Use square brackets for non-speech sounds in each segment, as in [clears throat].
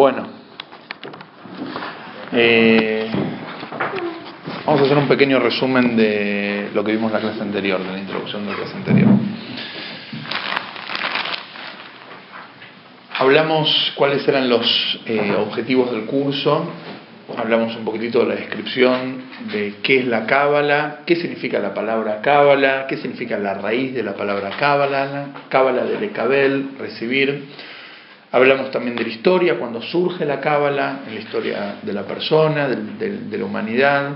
Bueno, eh, vamos a hacer un pequeño resumen de lo que vimos en la clase anterior, de la introducción de la clase anterior. Hablamos cuáles eran los eh, objetivos del curso, hablamos un poquitito de la descripción de qué es la cábala, qué significa la palabra cábala, qué significa la raíz de la palabra cábala, cábala de Lecabel, recibir Hablamos también de la historia, cuando surge la cábala, en la historia de la persona, de, la humanidad,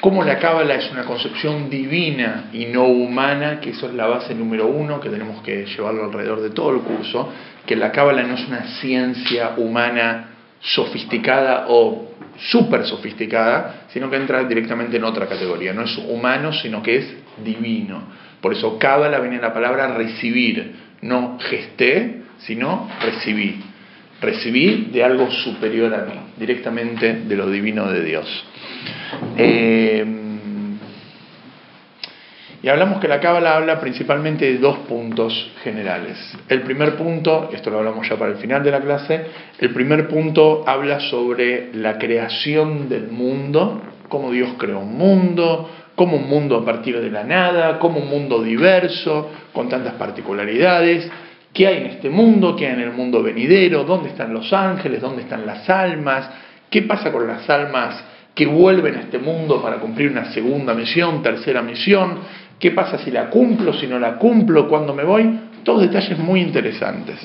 cómo la cábala es una concepción divina y no humana, que eso es la base número uno, que tenemos que llevarlo alrededor de todo el curso, que la cábala no es una ciencia humana sofisticada o súper sofisticada, sino que entra directamente en otra categoría, no es humano, sino que es divino. Por eso cábala viene la palabra recibir, no gesté, sino recibí. Recibí de algo superior a mí, directamente de lo divino de Dios. Eh, y hablamos que la Cábala habla principalmente de dos puntos generales. El primer punto, esto lo hablamos ya para el final de la clase, el primer punto habla sobre la creación del mundo, cómo Dios creó un mundo, cómo un mundo a partir de la nada, cómo un mundo diverso, con tantas particularidades, qué hay en este mundo, qué hay en el mundo venidero, dónde están los ángeles, dónde están las almas, qué pasa con las almas que vuelven a este mundo para cumplir una segunda misión, tercera misión, qué pasa si la cumplo, si no la cumplo, cuándo me voy, todos detalles muy interesantes,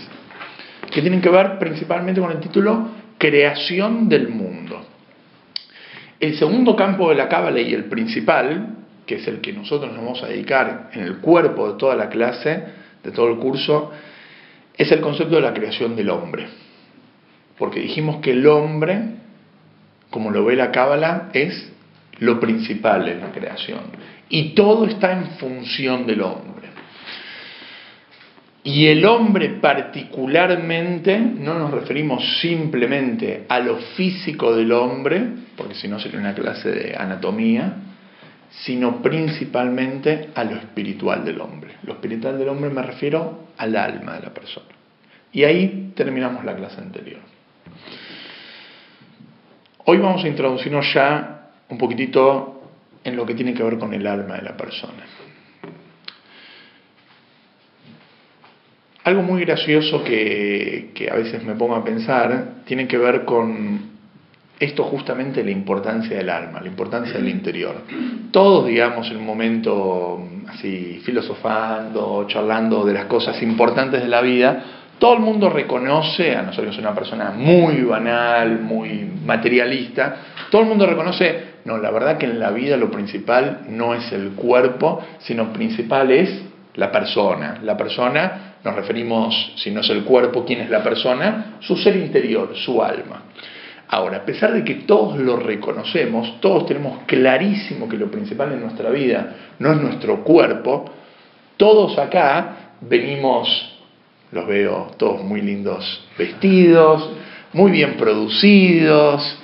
que tienen que ver principalmente con el título Creación del mundo. El segundo campo de la cábala y el principal, que es el que nosotros nos vamos a dedicar en el cuerpo de toda la clase, de todo el curso, es el concepto de la creación del hombre. Porque dijimos que el hombre, como lo ve la Cábala, es lo principal en la creación. Y todo está en función del hombre. Y el hombre particularmente, no nos referimos simplemente a lo físico del hombre, porque si no sería una clase de anatomía, sino principalmente a lo espiritual del hombre. Lo espiritual del hombre me refiero al alma de la persona. Y ahí terminamos la clase anterior. Hoy vamos a introducirnos ya un poquitito en lo que tiene que ver con el alma de la persona. Algo muy gracioso que, que a veces me pongo a pensar tiene que ver con esto justamente la importancia del alma, la importancia del [clears throat] interior. Todos, digamos, en un momento así filosofando, charlando de las cosas importantes de la vida, todo el mundo reconoce, a nosotros una persona muy banal, muy materialista, todo el mundo reconoce, no, la verdad que en la vida lo principal no es el cuerpo, sino principal es la persona. La persona, nos referimos, si no es el cuerpo, ¿quién es la persona? Su ser interior, su alma. Ahora, a pesar de que todos lo reconocemos, todos tenemos clarísimo que lo principal en nuestra vida no es nuestro cuerpo, todos acá venimos, los veo todos muy lindos vestidos, muy bien producidos,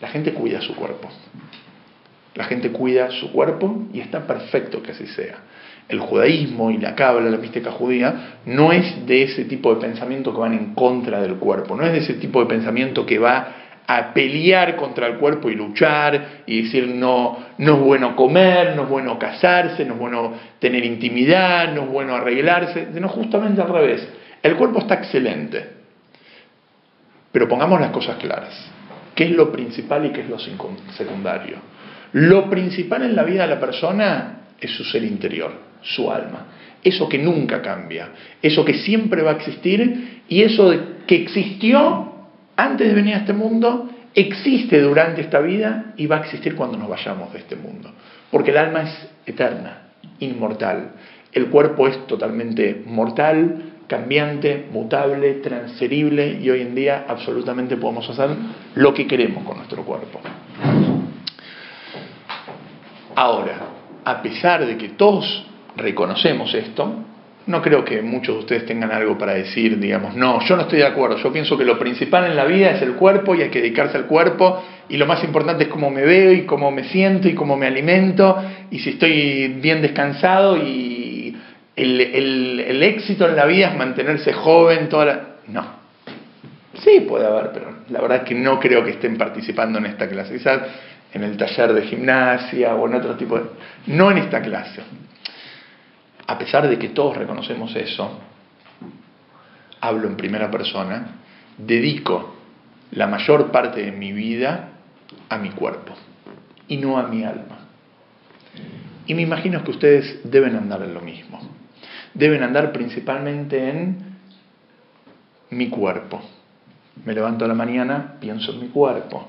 la gente cuida su cuerpo. La gente cuida su cuerpo y está perfecto que así sea el judaísmo y la cábala, la mística judía, no es de ese tipo de pensamiento que van en contra del cuerpo, no es de ese tipo de pensamiento que va a pelear contra el cuerpo y luchar y decir no, no es bueno comer, no es bueno casarse, no es bueno tener intimidad, no es bueno arreglarse, sino justamente al revés. El cuerpo está excelente, pero pongamos las cosas claras. ¿Qué es lo principal y qué es lo secundario? Lo principal en la vida de la persona es su ser interior su alma. Eso que nunca cambia, eso que siempre va a existir y eso que existió antes de venir a este mundo, existe durante esta vida y va a existir cuando nos vayamos de este mundo. Porque el alma es eterna, inmortal. El cuerpo es totalmente mortal, cambiante, mutable, transferible y hoy en día absolutamente podemos hacer lo que queremos con nuestro cuerpo. Ahora, a pesar de que todos reconocemos esto, no creo que muchos de ustedes tengan algo para decir, digamos, no, yo no estoy de acuerdo, yo pienso que lo principal en la vida es el cuerpo y hay que dedicarse al cuerpo y lo más importante es cómo me veo y cómo me siento y cómo me alimento y si estoy bien descansado y el, éxito en la vida es mantenerse joven, toda la... No. Sí, puede haber, pero la verdad es que no creo que estén participando en esta clase. En el taller de gimnasia o en otro tipo de... No en esta clase. A pesar de que todos reconocemos eso, hablo en primera persona, dedico la mayor parte de mi vida a mi cuerpo y no a mi alma. Y me imagino que ustedes deben andar en lo mismo. Deben andar principalmente en mi cuerpo. Me levanto a la mañana, pienso en mi cuerpo.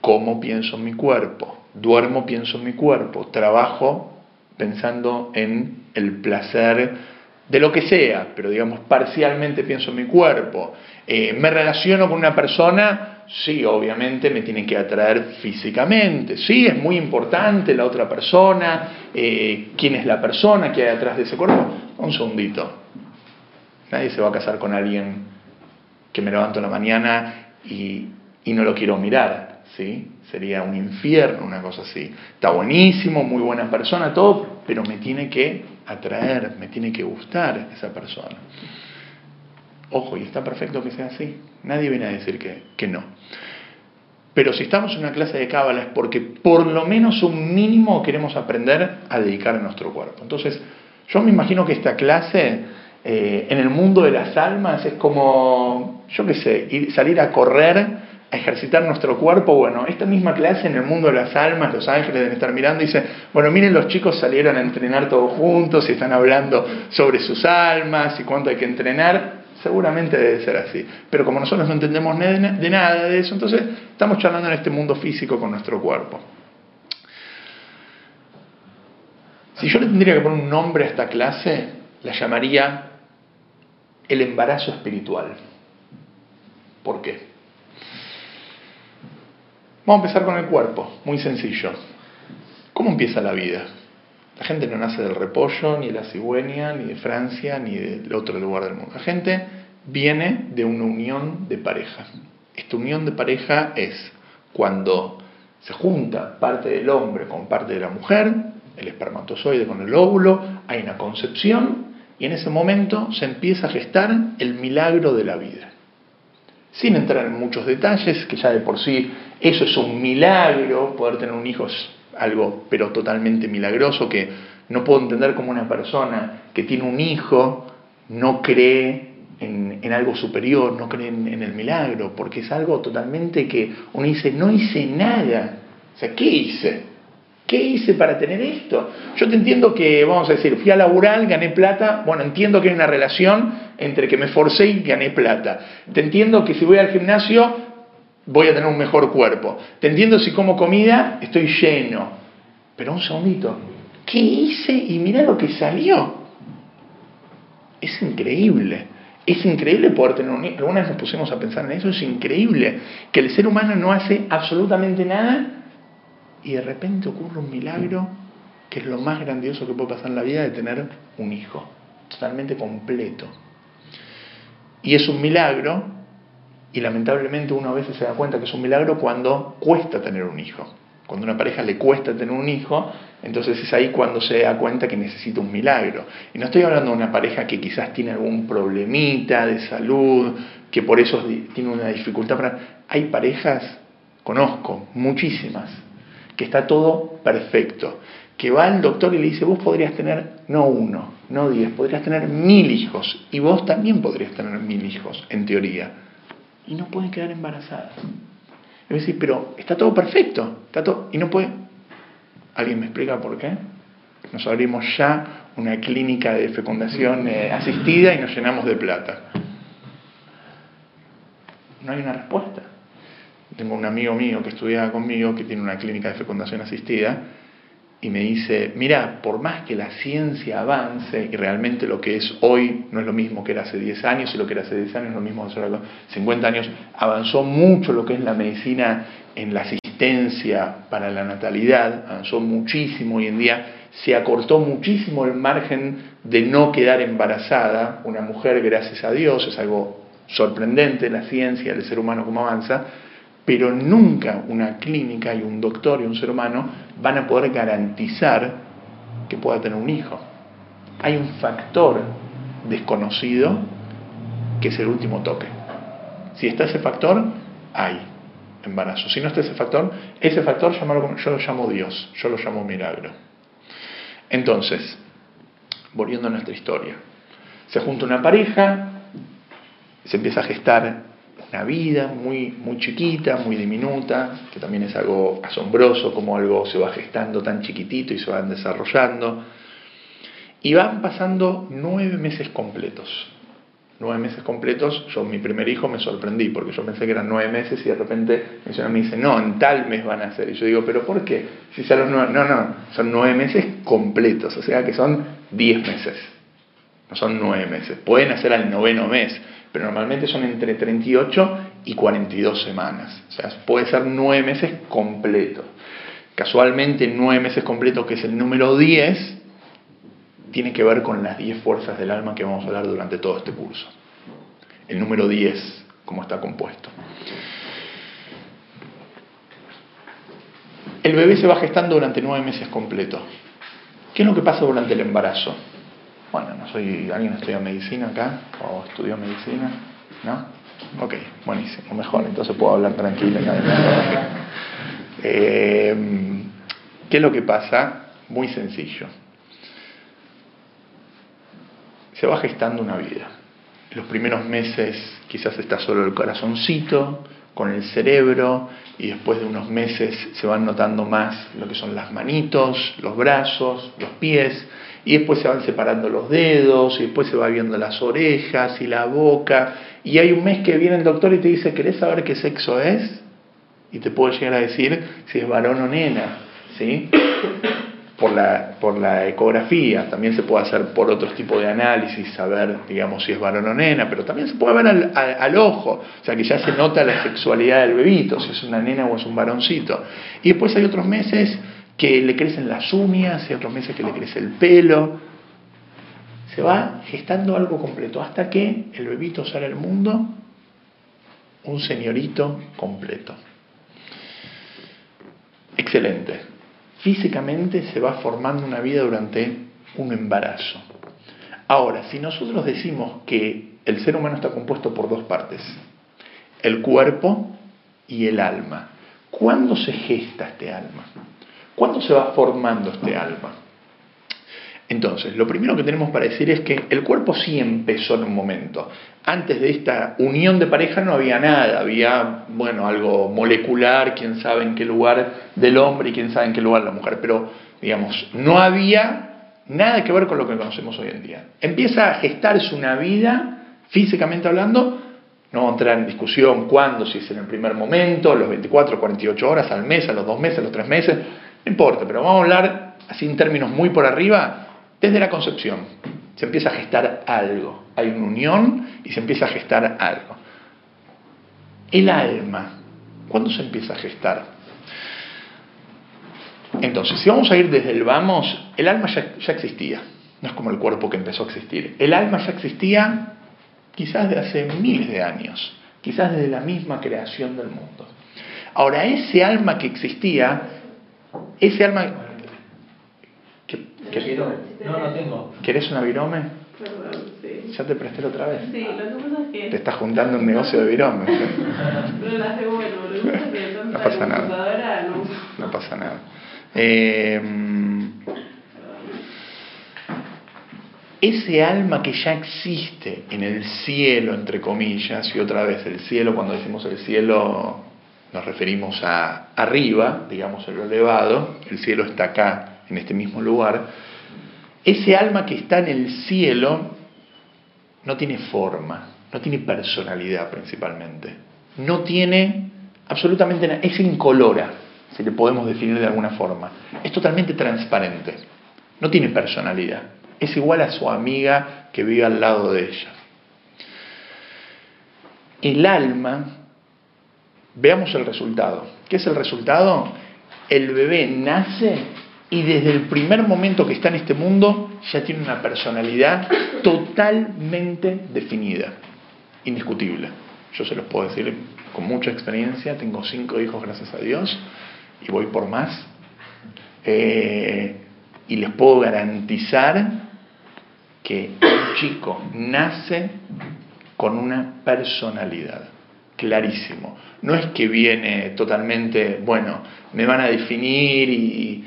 Como pienso en mi cuerpo. Duermo, pienso en mi cuerpo. Trabajo pensando en el placer de lo que sea, pero digamos parcialmente pienso en mi cuerpo. Eh, me relaciono con una persona, sí, obviamente me tiene que atraer físicamente, sí, es muy importante la otra persona, eh, quién es la persona que hay detrás de ese cuerpo. Un segundito, nadie se va a casar con alguien que me levanto en la mañana y no lo quiero mirar, ¿sí? Sería un infierno, una cosa así. Está buenísimo, muy buena persona, todo, pero me tiene que atraer, me tiene que gustar esa persona. Ojo, y está perfecto que sea así. Nadie viene a decir que, que no. Pero si estamos en una clase de cábala es porque por lo menos un mínimo queremos aprender a dedicar a nuestro cuerpo. Entonces, yo me imagino que esta clase eh, en el mundo de las almas es como, yo qué sé, ir, salir a correr a ejercitar nuestro cuerpo, bueno, esta misma clase en el mundo de las almas, los ángeles deben estar mirando y dicen, bueno, miren, los chicos salieron a entrenar todos juntos y están hablando sobre sus almas y cuánto hay que entrenar, seguramente debe ser así. Pero como nosotros no entendemos de nada de eso, entonces estamos charlando en este mundo físico con nuestro cuerpo. Si yo le tendría que poner un nombre a esta clase, la llamaría el embarazo espiritual. ¿Por qué? Vamos a empezar con el cuerpo, muy sencillo. ¿Cómo empieza la vida? La gente no nace del repollo, ni de la cigüeña, ni de Francia, ni del otro lugar del mundo. La gente viene de una unión de pareja. Esta unión de pareja es cuando se junta parte del hombre con parte de la mujer, el espermatozoide con el óvulo, hay una concepción y en ese momento se empieza a gestar el milagro de la vida sin entrar en muchos detalles, que ya de por sí eso es un milagro, poder tener un hijo es algo pero totalmente milagroso, que no puedo entender como una persona que tiene un hijo no cree en, algo superior, no cree en, en, el milagro, porque es algo totalmente que uno dice, no hice nada. O sea, ¿qué hice? ¿Qué hice para tener esto? Yo te entiendo que, vamos a decir, fui a laburar, gané plata, bueno, entiendo que hay una relación entre que me forcé y gané plata. Te entiendo que si voy al gimnasio voy a tener un mejor cuerpo. Te entiendo si como comida estoy lleno. Pero un segundito, ¿qué hice y mira lo que salió? Es increíble. Es increíble poder tener un Alguna vez nos pusimos a pensar en eso, es increíble que el ser humano no hace absolutamente nada y de repente ocurre un milagro que es lo más grandioso que puede pasar en la vida de tener un hijo, totalmente completo. Y es un milagro, y lamentablemente uno a veces se da cuenta que es un milagro cuando cuesta tener un hijo. Cuando a una pareja le cuesta tener un hijo, entonces es ahí cuando se da cuenta que necesita un milagro. Y no estoy hablando de una pareja que quizás tiene algún problemita de salud, que por eso tiene una dificultad. Para... Hay parejas, conozco, muchísimas, que está todo perfecto, que va al doctor y le dice, vos podrías tener no uno, no diez, podrías tener mil hijos, y vos también podrías tener mil hijos, en teoría, y no puede quedar embarazada. Es decir, pero está todo perfecto, está todo, y no puede... ¿Alguien me explica por qué? Nos abrimos ya una clínica de fecundación eh, asistida y nos llenamos de plata. No hay una respuesta. Tengo un amigo mío que estudia conmigo que tiene una clínica de fecundación asistida y me dice, mira, por más que la ciencia avance y realmente lo que es hoy no es lo mismo que era hace 10 años y lo que era hace 10 años es lo mismo que hace 50 años, avanzó mucho lo que es la medicina en la asistencia para la natalidad, avanzó muchísimo hoy en día, se acortó muchísimo el margen de no quedar embarazada una mujer, gracias a Dios, es algo sorprendente la ciencia, el ser humano como avanza, pero nunca una clínica y un doctor y un ser humano van a poder garantizar que pueda tener un hijo. Hay un factor desconocido que es el último toque. Si está ese factor, hay embarazo. Si no está ese factor, ese factor yo lo llamo Dios, yo lo llamo milagro. Entonces, volviendo a nuestra historia, se junta una pareja, se empieza a gestar una vida muy, muy chiquita, muy diminuta, que también es algo asombroso, como algo se va gestando tan chiquitito y se van desarrollando. Y van pasando nueve meses completos. Nueve meses completos, yo mi primer hijo me sorprendí, porque yo pensé que eran nueve meses y de repente mi señora me dice, no, en tal mes van a ser. Y yo digo, ¿pero por qué? Si son no, no, son nueve meses completos, o sea que son diez meses. No son nueve meses. Pueden hacer al noveno mes, pero normalmente son entre 38 y 42 semanas. O sea, puede ser nueve meses completos. Casualmente, nueve meses completos, que es el número 10, tiene que ver con las 10 fuerzas del alma que vamos a hablar durante todo este curso. El número 10, cómo está compuesto. El bebé se va gestando durante nueve meses completos. ¿Qué es lo que pasa durante el embarazo? Bueno, no soy, ¿alguien estudia medicina acá? ¿O estudió medicina? ¿No? Ok, buenísimo, mejor, entonces puedo hablar tranquilo. Eh, ¿Qué es lo que pasa? Muy sencillo. Se va gestando una vida. los primeros meses quizás está solo el corazoncito, con el cerebro, y después de unos meses se van notando más lo que son las manitos, los brazos, los pies, y después se van separando los dedos, y después se va viendo las orejas y la boca, y hay un mes que viene el doctor y te dice, ¿querés saber qué sexo es? Y te puedo llegar a decir si es varón o nena, ¿sí? [coughs] Por la, por la ecografía, también se puede hacer por otros tipos de análisis, saber, digamos, si es varón o nena, pero también se puede ver al, al, ojo, o sea que ya se nota la sexualidad del bebito, si es una nena o es un varoncito. Y después hay otros meses que le crecen las uñas, y otros meses que le crece el pelo. Se va gestando algo completo hasta que el bebito sale al mundo un señorito completo. Excelente. Físicamente se va formando una vida durante un embarazo. Ahora, si nosotros decimos que el ser humano está compuesto por dos partes, el cuerpo y el alma, ¿cuándo se gesta este alma? ¿Cuándo se va formando este alma? Entonces, lo primero que tenemos para decir es que el cuerpo sí empezó en un momento. Antes de esta unión de pareja no había nada, había, bueno, algo molecular, quién sabe en qué lugar del hombre y quién sabe en qué lugar la mujer, pero, digamos, no había nada que ver con lo que conocemos hoy en día. Empieza a gestarse una vida, físicamente hablando, no entrar en discusión cuándo, si es en el primer momento, los 24, 48 horas, al mes, a los dos meses, a los tres meses, importa, pero vamos a hablar así en términos muy por arriba, desde la concepción. Se empieza a gestar algo. Hay una unión y se empieza a gestar algo. El alma, ¿cuándo se empieza a gestar? Entonces, si vamos a ir desde el vamos, el alma ya, ya existía. No es como el cuerpo que empezó a existir. El alma ya existía quizás de hace miles de años, quizás desde la misma creación del mundo. Ahora, ese alma que existía ese alma... No, no tengo. ¿Querés una virome? Perdón, sí. ¿Ya te presté la otra vez? Sí, lo que pasa es que... Te estás juntando un negocio de virome. Pero [laughs] la hace bueno, lo que pasa es que no pasa nada. no... No pasa nada. Eh, ese alma que ya existe en el cielo, entre comillas, y otra vez el cielo, cuando decimos el cielo nos referimos a arriba, digamos en lo elevado, el cielo está acá, en este mismo lugar, ese alma que está en el cielo no tiene forma, no tiene personalidad principalmente, no tiene absolutamente nada, es incolora, si le podemos definir de alguna forma, es totalmente transparente, no tiene personalidad, es igual a su amiga que vive al lado de ella. El alma Veamos el resultado. ¿Qué es el resultado? El bebé nace y desde el primer momento que está en este mundo ya tiene una personalidad totalmente definida, indiscutible. Yo se los puedo decir con mucha experiencia, tengo cinco hijos gracias a Dios y voy por más. Eh, y les puedo garantizar que un chico nace con una personalidad clarísimo. No es que viene totalmente, bueno, me van a definir y,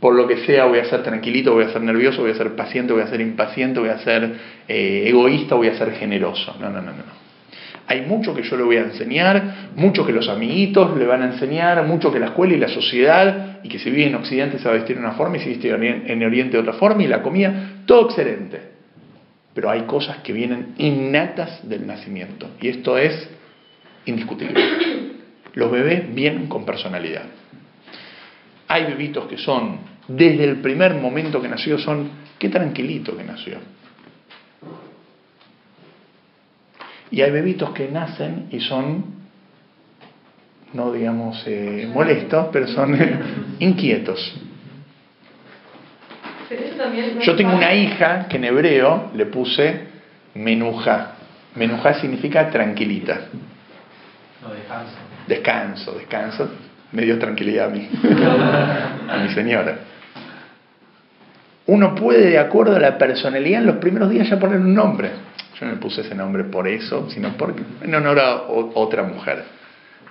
por lo que sea voy a ser tranquilito, voy a ser nervioso, voy a ser paciente, voy a ser impaciente, voy a ser eh, egoísta, voy a ser generoso. No, no, no, no. Hay mucho que yo le voy a enseñar, mucho que los amiguitos le van a enseñar, mucho que la escuela y la sociedad, y que si vive en Occidente se va a vestir de una forma y si viste en Oriente de otra forma, y la comida, todo excelente. Pero hay cosas que vienen innatas del nacimiento, y esto es indiscutible. Los bebés vienen con personalidad. Hay bebitos que son, desde el primer momento que nació, son, qué tranquilito que nació Y hay bebitos que nacen y son, no digamos eh, molestos, pero son inquietos. Yo tengo una hija que en hebreo le puse menuja. Menuja significa tranquilita. No, descanso. Descanso, descanso. Me dio tranquilidad a mí, [laughs] a mi señora. Uno puede, de acuerdo a la personalidad, en los primeros días ya poner un nombre. Yo no le puse ese nombre por eso, sino porque en honor a otra mujer.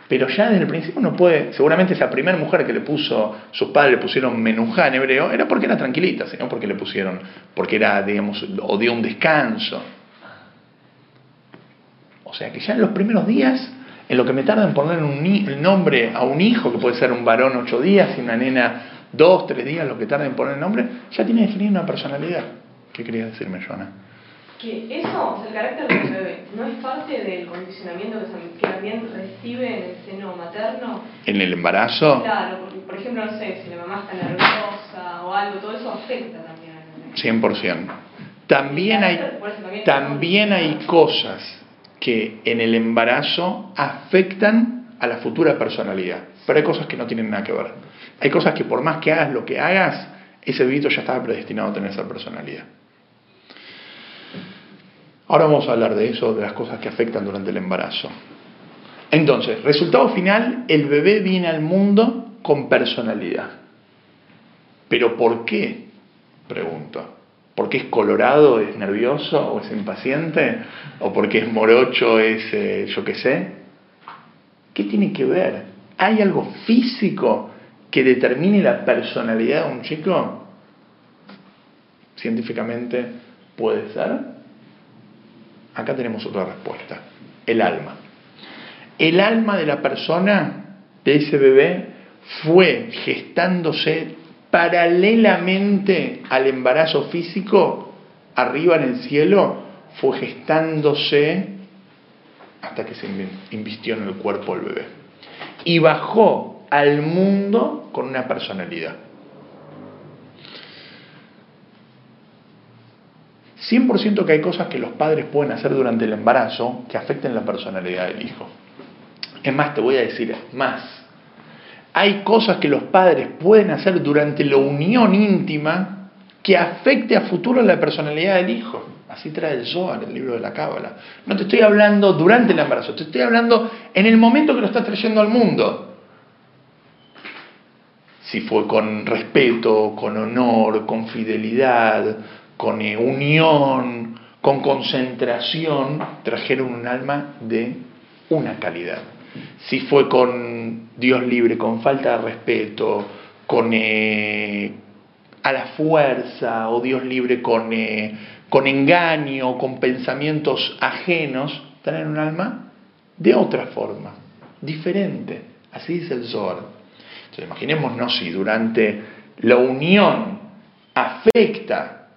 Pero ya desde el principio uno puede, seguramente esa primera mujer que le puso, sus padres le pusieron menujá en hebreo, era porque era tranquilita, sino porque le pusieron, porque era, digamos, o dio un descanso. O sea que ya en los primeros días, en lo que me tarda en poner un, el nombre a un hijo, que puede ser un varón ocho días y una nena dos, tres días, lo que tarda en poner el nombre, ya tiene definida una personalidad. ¿Qué quería decirme, Joana? que eso, el carácter del bebé, no es parte del condicionamiento que, también recibe en el seno materno. ¿En el embarazo? Claro, porque, por ejemplo, no sé, si la mamá está nerviosa o algo, todo eso afecta también al bebé. 100%. También hay, también hay cosas que en el embarazo afectan a la futura personalidad, pero hay cosas que no tienen nada que ver. Hay cosas que por más que hagas lo que hagas, ese bebito ya estaba predestinado a tener esa personalidad. Ahora vamos a hablar de eso, de las cosas que afectan durante el embarazo. Entonces, resultado final, el bebé viene al mundo con personalidad. ¿Pero por qué? Pregunto. ¿Porque es colorado, es nervioso o es impaciente? ¿O porque es morocho, es eh, yo qué sé? ¿Qué tiene que ver? ¿Hay algo físico que determine la personalidad de un chico? Científicamente puede ser. Acá tenemos otra respuesta. El alma. El alma de la persona, de ese bebé, fue gestándose paralelamente al embarazo físico, arriba en el cielo, fue gestándose hasta que se invistió en el cuerpo del bebé. Y bajó al mundo con una personalidad. 100% que hay cosas que los padres pueden hacer durante el embarazo que afecten la personalidad del hijo. Es más, te voy a decir más. Hay cosas que los padres pueden hacer durante la unión íntima que afecte a futuro la personalidad del hijo. Así trae el Zohar, el libro de la Cábala. No te estoy hablando durante el embarazo, te estoy hablando en el momento que lo estás trayendo al mundo. Si fue con respeto, con honor, con fidelidad, con unión, con concentración, trajeron un alma de una calidad. Si fue con Dios libre, con falta de respeto, con eh, a la fuerza, o Dios libre con, eh, con engaño, con pensamientos ajenos, traen un alma de otra forma, diferente. Así dice el Zohar. Entonces imaginémonos si durante la unión afecta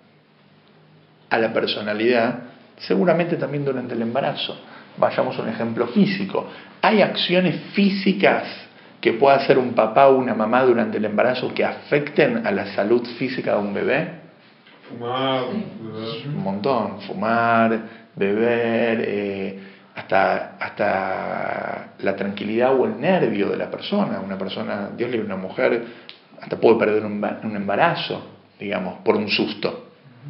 a la personalidad, seguramente también durante el embarazo. Vayamos a un ejemplo físico. ¿Hay acciones físicas que pueda hacer un papá o una mamá durante el embarazo que afecten a la salud física de un bebé? Fumar, Un montón. Fumar, beber, eh, hasta, hasta la tranquilidad o el nervio de la persona. Una persona, Dios libre, una mujer, hasta puede perder un embarazo, digamos, por un susto.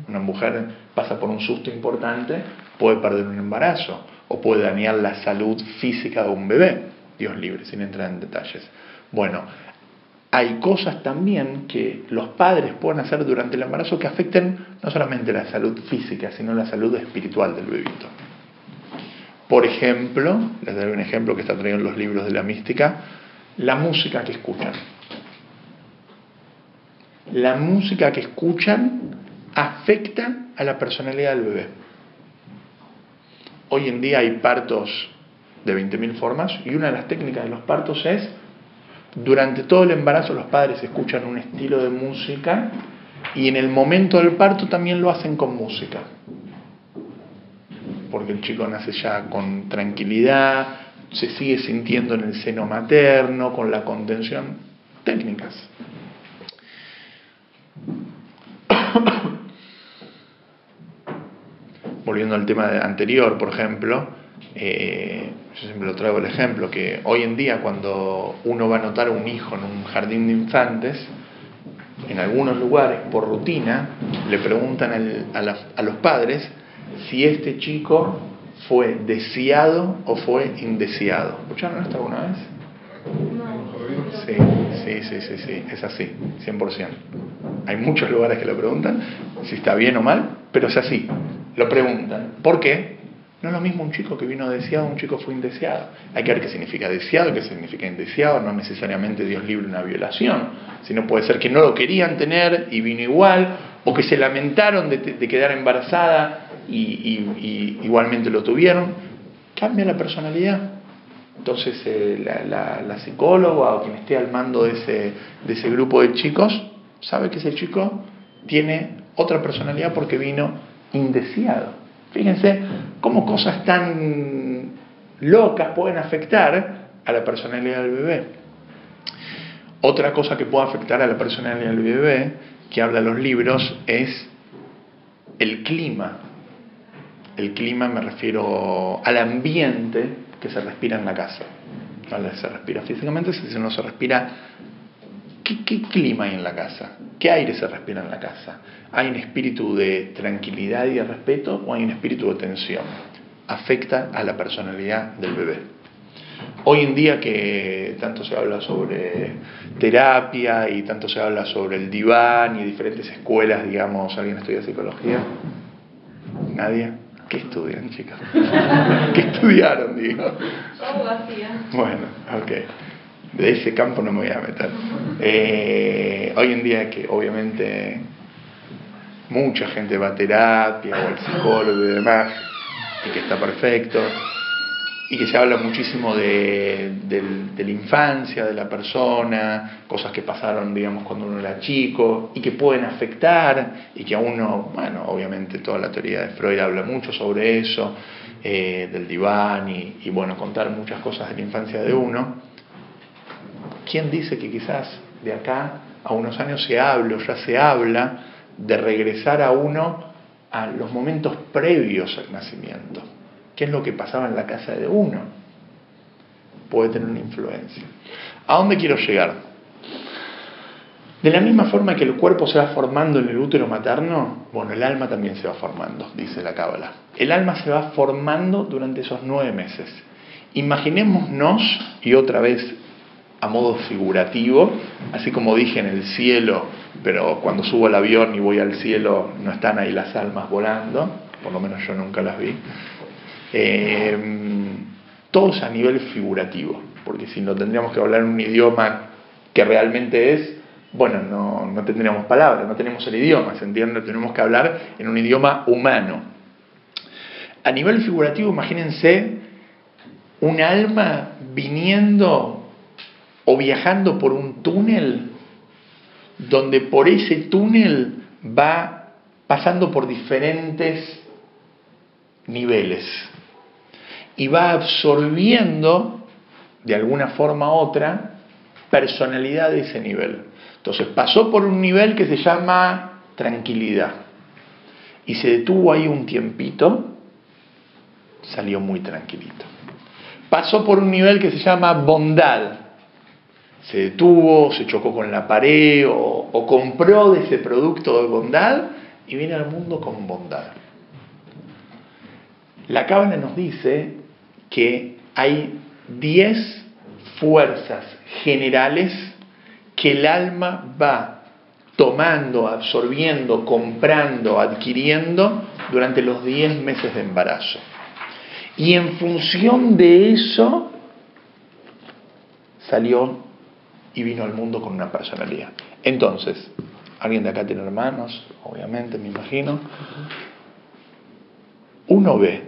Una mujer pasa por un susto importante, puede perder un embarazo o puede dañar la salud física de un bebé. Dios libre, sin entrar en detalles. Bueno, hay cosas también que los padres pueden hacer durante el embarazo que afecten no solamente la salud física, sino la salud espiritual del bebito. Por ejemplo, les doy un ejemplo que está traído en los libros de la mística, la música que escuchan. La música que escuchan afecta a la personalidad del bebé. Hoy en día hay partos de 20.000 formas y una de las técnicas de los partos es, durante todo el embarazo los padres escuchan un estilo de música y en el momento del parto también lo hacen con música. Porque el chico nace ya con tranquilidad, se sigue sintiendo en el seno materno, con la contención. Técnicas. [coughs] Volviendo al tema anterior, por ejemplo, eh, yo siempre lo traigo el ejemplo, que hoy en día cuando uno va a notar un hijo en un jardín de infantes, en algunos lugares, por rutina, le preguntan a, los padres si este chico fue deseado o fue indeseado. ¿Escucharon esto alguna vez? Sí, sí, sí, sí, sí, es así, 100%. Hay muchos lugares que lo preguntan, si está bien o mal, pero es así. Lo preguntan. ¿Por qué? No es lo mismo un chico que vino deseado, un chico fue indeseado. Hay que ver qué significa deseado, qué significa indeseado. No necesariamente Dios libre una violación, sino puede ser que no lo querían tener y vino igual, o que se lamentaron de, quedar embarazada y, igualmente lo tuvieron. Cambia la personalidad. Entonces eh, la, psicóloga o quien esté al mando de ese, de ese grupo de chicos sabe que ese chico tiene otra personalidad porque vino indeseado. Fíjense cómo cosas tan locas pueden afectar a la personalidad del bebé. Otra cosa que puede afectar a la personalidad del bebé, que habla los libros, es el clima. El clima me refiero al ambiente que se respira en la casa. ¿Vale? Se respira físicamente, si no se respira ¿Qué, clima hay en la casa? ¿Qué aire se respira en la casa? ¿Hay un espíritu de tranquilidad y de respeto o hay un espíritu de tensión? Afecta a la personalidad del bebé. Hoy en día que tanto se habla sobre terapia y tanto se habla sobre el diván y diferentes escuelas, digamos, ¿alguien estudia psicología? ¿Nadie? ¿Qué estudian, chicas? [laughs] ¿Qué estudiaron, digo? Bueno, ok de ese campo no me voy a meter. Eh, hoy en día que obviamente mucha gente va a terapia o al psicólogo y demás, y que está perfecto, y que se habla muchísimo de, de, la infancia de la persona, cosas que pasaron, digamos, cuando uno era chico, y que pueden afectar, y que a uno, bueno, obviamente toda la teoría de Freud habla mucho sobre eso, eh, del diván, y, y bueno, contar muchas cosas de la infancia de uno. ¿Quién dice que quizás de acá a unos años se hable o ya se habla de regresar a uno a los momentos previos al nacimiento? ¿Qué es lo que pasaba en la casa de uno? Puede tener una influencia. ¿A dónde quiero llegar? De la misma forma que el cuerpo se va formando en el útero materno, bueno, el alma también se va formando, dice la Cábala. El alma se va formando durante esos nueve meses. Imaginémonos, y otra vez a modo figurativo, así como dije en el cielo, pero cuando subo al avión y voy al cielo no están ahí las almas volando, por lo menos yo nunca las vi, eh, todos a nivel figurativo, porque si no tendríamos que hablar en un idioma que realmente es, bueno, no, no tendríamos palabras, no tenemos el idioma, ¿se entiende? Tenemos que hablar en un idioma humano. A nivel figurativo, imagínense un alma viniendo o viajando por un túnel donde por ese túnel va pasando por diferentes niveles y va absorbiendo de alguna forma u otra personalidad de ese nivel. Entonces pasó por un nivel que se llama tranquilidad y se detuvo ahí un tiempito, salió muy tranquilito. Pasó por un nivel que se llama bondad, se detuvo, se chocó con la pared o, compró de ese producto de bondad y viene al mundo con bondad. La Cábala nos dice que hay 10 fuerzas generales que el alma va tomando, absorbiendo, comprando, adquiriendo durante los 10 meses de embarazo. Y en función de eso salió y vino al mundo con una personalidad. Entonces, alguien de acá tiene hermanos, obviamente, me imagino. Uno ve,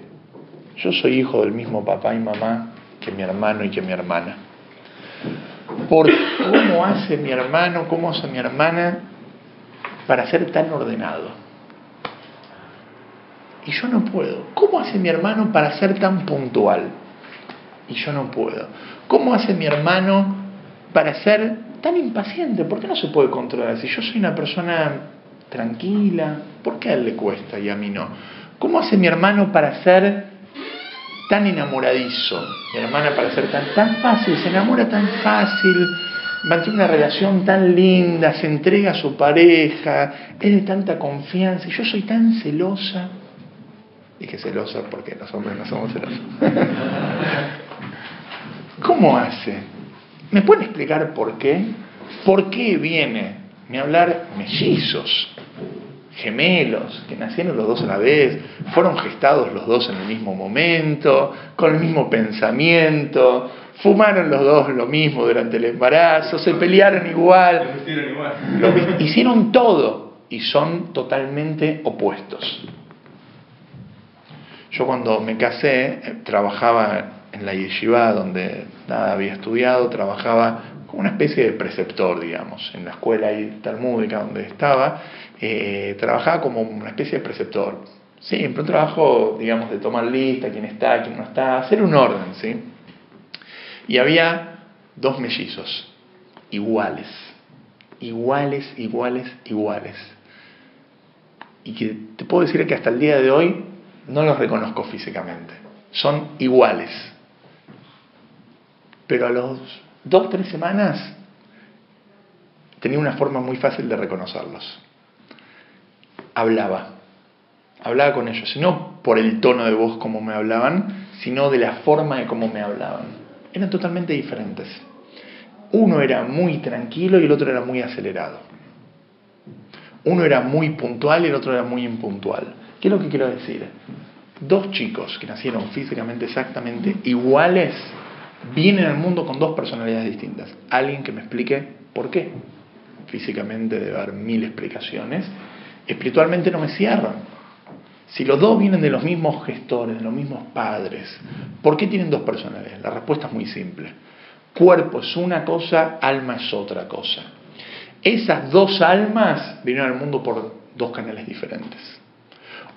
yo soy hijo del mismo papá y mamá que mi hermano y que mi hermana. Por cómo hace mi hermano, cómo hace mi hermana para ser tan ordenado. Y yo no puedo. ¿Cómo hace mi hermano para ser tan puntual? Y yo no puedo. ¿Cómo hace mi hermano para ser tan impaciente? ¿Por qué no se puede controlar? Si yo soy una persona tranquila, ¿por qué a él le cuesta y a mí no? ¿Cómo hace mi hermano para ser tan enamoradizo? Mi hermana para ser tan, tan fácil, se enamora tan fácil, mantiene una relación tan linda, se entrega a su pareja, es de tanta confianza y yo soy tan celosa. Dije celosa porque los hombres no somos celosos. [laughs] ¿Cómo hace? ¿Me pueden explicar por qué? ¿Por qué viene me hablar mellizos, gemelos, que nacieron los dos a la vez, fueron gestados los dos en el mismo momento, con el mismo pensamiento, fumaron los dos lo mismo durante el embarazo, se pelearon igual, hicieron todo y son totalmente opuestos. Yo cuando me casé eh, trabajaba en la yeshiva donde nada había estudiado, trabajaba como una especie de preceptor, digamos, en la escuela ahí talmúdica donde estaba, eh, trabajaba como una especie de preceptor. Siempre un trabajo, digamos, de tomar lista, quién está, quién no está, hacer un orden, ¿sí? Y había dos mellizos, iguales, iguales, iguales, iguales. Y que te puedo decir que hasta el día de hoy no los reconozco físicamente, son iguales. Pero a los dos, tres semanas tenía una forma muy fácil de reconocerlos. Hablaba, hablaba con ellos, no por el tono de voz como me hablaban, sino de la forma de cómo me hablaban. Eran totalmente diferentes. Uno era muy tranquilo y el otro era muy acelerado. Uno era muy puntual y el otro era muy impuntual. ¿Qué es lo que quiero decir? Dos chicos que nacieron físicamente exactamente iguales vienen al mundo con dos personalidades distintas. Alguien que me explique por qué. Físicamente debe haber mil explicaciones. Espiritualmente no me cierran. Si los dos vienen de los mismos gestores, de los mismos padres, ¿por qué tienen dos personalidades? La respuesta es muy simple. Cuerpo es una cosa, alma es otra cosa. Esas dos almas vinieron al mundo por dos canales diferentes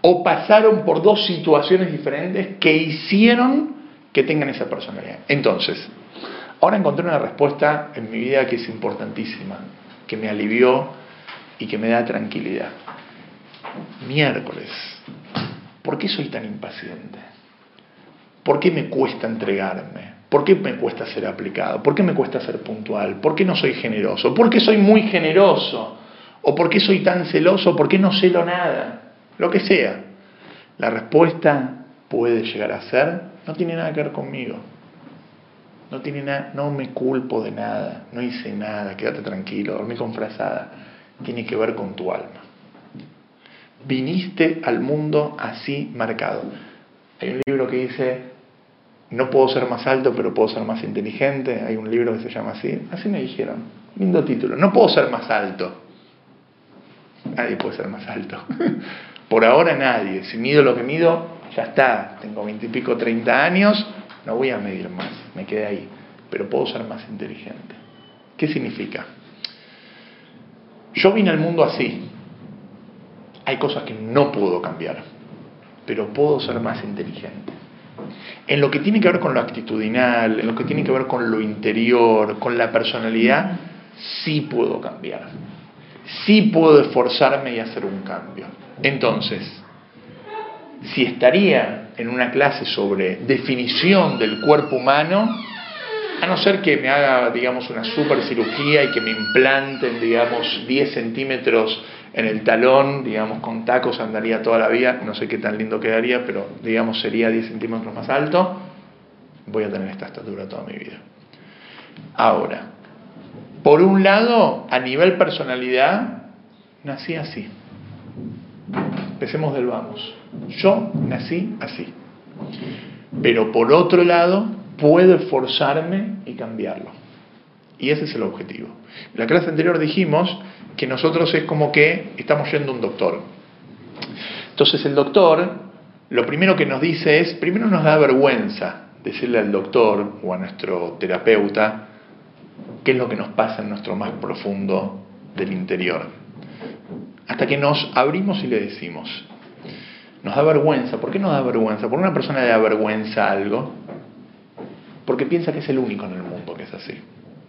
o pasaron por dos situaciones diferentes que hicieron que tengan esa personalidad. Entonces, ahora encontré una respuesta en mi vida que es importantísima, que me alivió y que me da tranquilidad. Miércoles, ¿por qué soy tan impaciente? ¿Por qué me cuesta entregarme? ¿Por qué me cuesta ser aplicado? ¿Por qué me cuesta ser puntual? ¿Por qué no soy generoso? ¿Por qué soy muy generoso? ¿O por qué soy tan celoso? ¿Por qué no celo nada? lo que sea. La respuesta puede llegar a ser, no tiene nada que ver conmigo. No tiene nada, no me culpo de nada, no hice nada, quédate tranquilo, dormí con frazada. Tiene que ver con tu alma. Viniste al mundo así marcado. Hay un libro que dice, no puedo ser más alto, pero puedo ser más inteligente. Hay un libro que se llama así. Así me dijeron. Lindo título. No puedo ser más alto. Nadie puede ser más alto. [laughs] Por ahora nadie. Si mido lo que mido, ya está. Tengo veintipico, treinta años, no voy a medir más. Me quedé ahí. Pero puedo ser más inteligente. ¿Qué significa? Yo vine al mundo así. Hay cosas que no puedo cambiar, pero puedo ser más inteligente. En lo que tiene que ver con lo actitudinal, en lo que tiene que ver con lo interior, con la personalidad, sí puedo cambiar. Sí puedo esforzarme y hacer un cambio. Entonces, si estaría en una clase sobre definición del cuerpo humano, a no ser que me haga, digamos, una super cirugía y que me implanten, digamos, 10 centímetros en el talón, digamos, con tacos andaría toda la vida, no sé qué tan lindo quedaría, pero digamos sería 10 centímetros más alto, voy a tener esta estatura toda mi vida. Ahora, por un lado, a nivel personalidad, nací así. Empecemos del vamos. Yo nací así. Pero por otro lado, puedo esforzarme y cambiarlo. Y ese es el objetivo. En la clase anterior dijimos que nosotros es como que estamos yendo a un doctor. Entonces el doctor lo primero que nos dice es, primero nos da vergüenza decirle al doctor o a nuestro terapeuta qué es lo que nos pasa en nuestro más profundo del interior. Hasta que nos abrimos y le decimos. Nos da vergüenza. ¿Por qué nos da vergüenza? ¿Por una persona le da vergüenza algo? Porque piensa que es el único en el mundo que es así.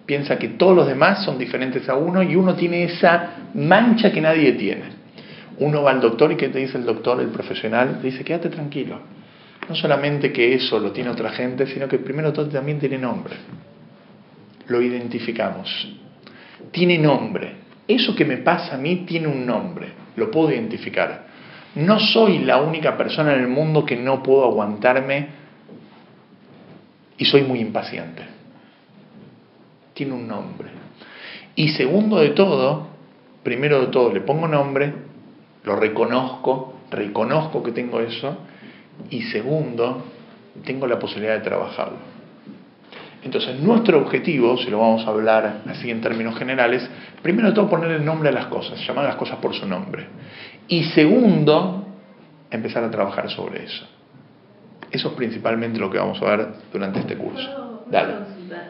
Piensa que todos los demás son diferentes a uno y uno tiene esa mancha que nadie tiene. Uno va al doctor y ¿qué te dice el doctor, el profesional? Te dice, quédate tranquilo. No solamente que eso lo tiene otra gente, sino que primero también tiene nombre. Lo identificamos. Tiene nombre. Eso que me pasa a mí tiene un nombre. Lo puedo identificar. No soy la única persona en el mundo que no puedo aguantarme y soy muy impaciente. Tiene un nombre. Y segundo de todo, primero de todo, le pongo nombre, lo reconozco, reconozco que tengo eso, y segundo, tengo la posibilidad de trabajarlo. Entonces, nuestro objetivo, si lo vamos a hablar así en términos generales, primero de todo poner el nombre a las cosas, llamar a las cosas por su nombre. Y segundo, empezar a trabajar sobre eso. Eso es principalmente lo que vamos a ver durante este curso. Dale.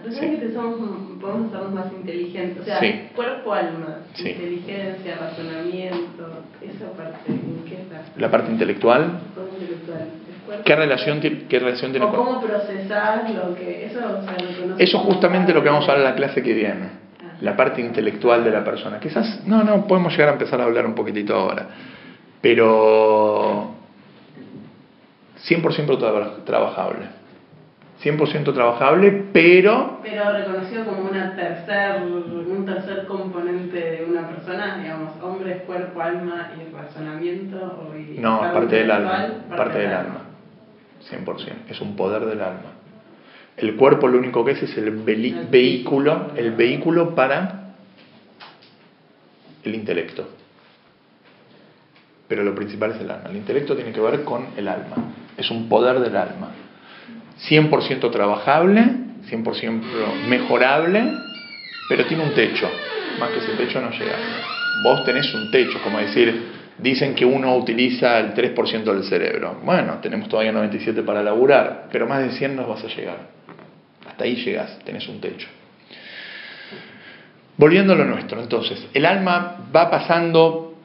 Recién que somos, podemos hacernos más inteligentes, o sea, cuerpo-alma, inteligencia, razonamiento, esa parte, ¿en qué está? La parte intelectual. ¿Qué relación, qué relación tiene o cómo procesar lo que... Eso, o sea, lo eso es justamente lo que vamos a hablar en la clase que viene. La parte intelectual de la persona. Quizás, no, no, podemos llegar a empezar a hablar un poquitito ahora. Pero 100% trabajable. 100% trabajable, pero... Pero reconocido como una tercer, un tercer componente de una persona, digamos, hombre, cuerpo, alma y razonamiento. O no, parte del alma, parte, del alma. 100%, es un poder del alma. El cuerpo lo único que es es el vehículo, el vehículo para el intelecto. Pero lo principal es el alma. El intelecto tiene que ver con el alma. Es un poder del alma. 100% trabajable, 100% mejorable, pero tiene un techo. Más que ese techo no llega. Vos tenés un techo, como decir, dicen que uno utiliza el 3% del cerebro. Bueno, tenemos todavía 97 para laburar, pero más de 100 no vas a llegar. Hasta ahí llegas, tenés un techo. Volviendo a lo nuestro, entonces, el alma va pasando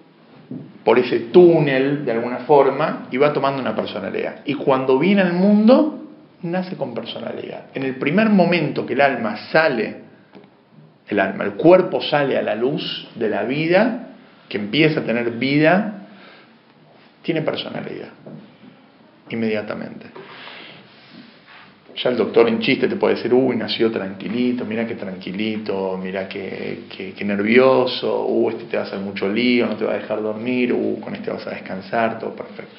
por ese túnel de alguna forma y va tomando una personalidad. Y cuando viene al mundo, nace con personalidad. En el primer momento que el alma sale, el alma, el cuerpo sale a la luz de la vida, que empieza a tener vida, tiene personalidad, inmediatamente. Ya el doctor en chiste te puede decir, uy, nació tranquilito, mira qué tranquilito, mira qué, qué, nervioso, uy, este te va a hacer mucho lío, no te va a dejar dormir, uy, con este vas a descansar, todo perfecto.